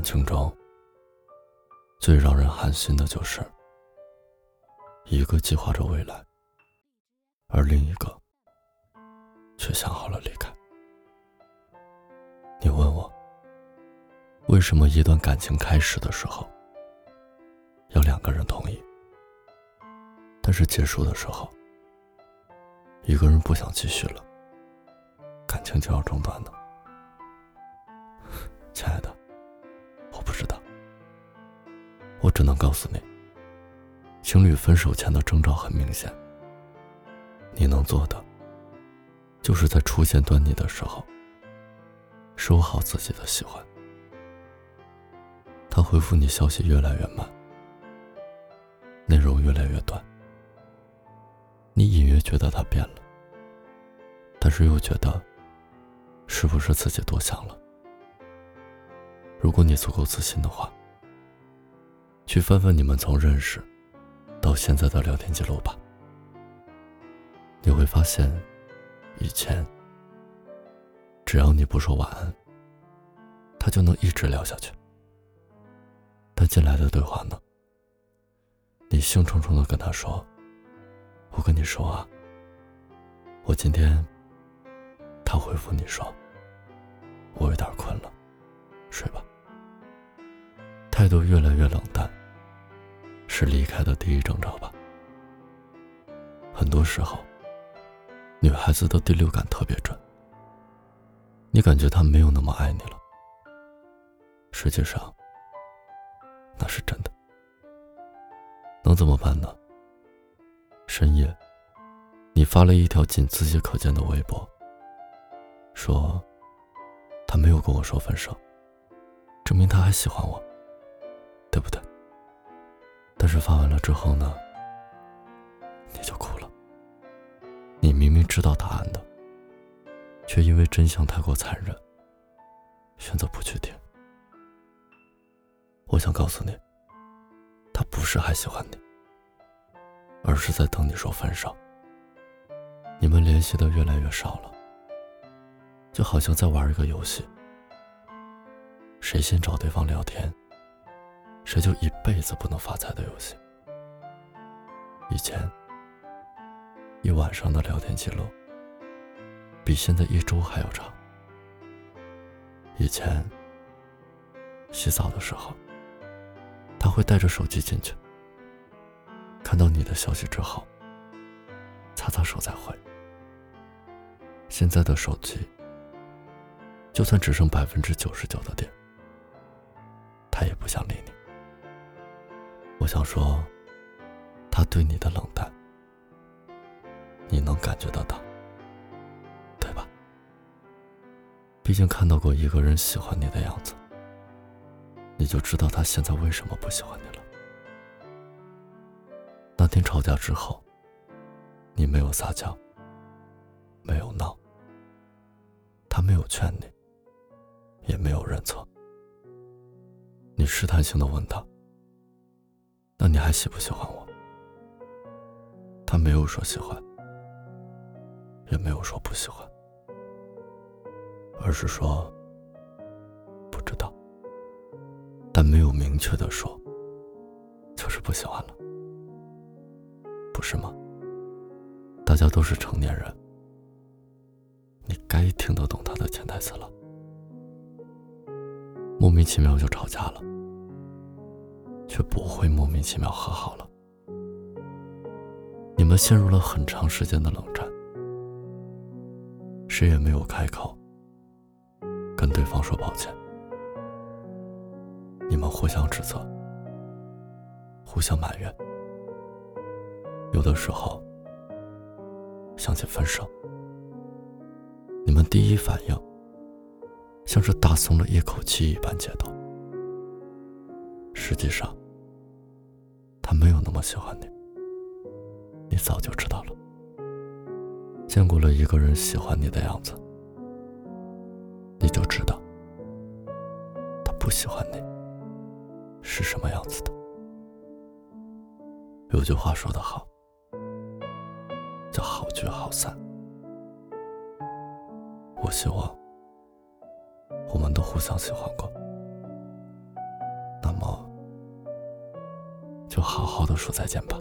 感情中，最让人寒心的就是，一个计划着未来，而另一个却想好了离开。你问我，为什么一段感情开始的时候，要两个人同意，但是结束的时候，一个人不想继续了，感情就要中断呢？只能告诉你，情侣分手前的征兆很明显。你能做的，就是在出现端倪的时候，收好自己的喜欢。他回复你消息越来越慢，内容越来越短，你隐约觉得他变了，但是又觉得，是不是自己多想了？如果你足够自信的话，去翻翻你们从认识到现在的聊天记录吧，你会发现，以前只要你不说晚安，他就能一直聊下去。他进来的对话呢，你兴冲冲的跟他说：“我跟你说啊，我今天……”他回复你说：“我有点困了，睡吧。”态度越来越冷淡，是离开的第一征兆吧。很多时候，女孩子的第六感特别准。你感觉他没有那么爱你了，实际上，那是真的。能怎么办呢？深夜，你发了一条仅自己可见的微博，说他没有跟我说分手，证明他还喜欢我。对不对？是发完了之后呢，你就哭了。你明明知道答案的，却因为真相太过残忍，选择不去听。我想告诉你，他不是还喜欢你，而是在等你说分手。你们联系的越来越少了，就好像在玩一个游戏，谁先找对方聊天。谁就一辈子不能发财的游戏。以前，一晚上的聊天记录，比现在一周还要长。以前，洗澡的时候，他会带着手机进去，看到你的消息之后，擦擦手再回。现在的手机，就算只剩百分之九十九的电，想说，他对你的冷淡，你能感觉得到，对吧？毕竟看到过一个人喜欢你的样子，你就知道他现在为什么不喜欢你了。那天吵架之后，你没有撒娇，没有闹，他没有劝你，也没有认错，你试探性的问他。那你还喜不喜欢我？他没有说喜欢，也没有说不喜欢，而是说不知道，但没有明确的说，就是不喜欢了，不是吗？大家都是成年人，你该听得懂他的潜台词了。莫名其妙就吵架了。却不会莫名其妙和好了。你们陷入了很长时间的冷战，谁也没有开口跟对方说抱歉。你们互相指责，互相埋怨，有的时候想起分手，你们第一反应像是大松了一口气一般解脱。实际上，他没有那么喜欢你，你早就知道了。见过了一个人喜欢你的样子，你就知道他不喜欢你是什么样子的。有句话说得好，叫好聚好散。我希望我们都互相喜欢过，那么就好好的说再见吧。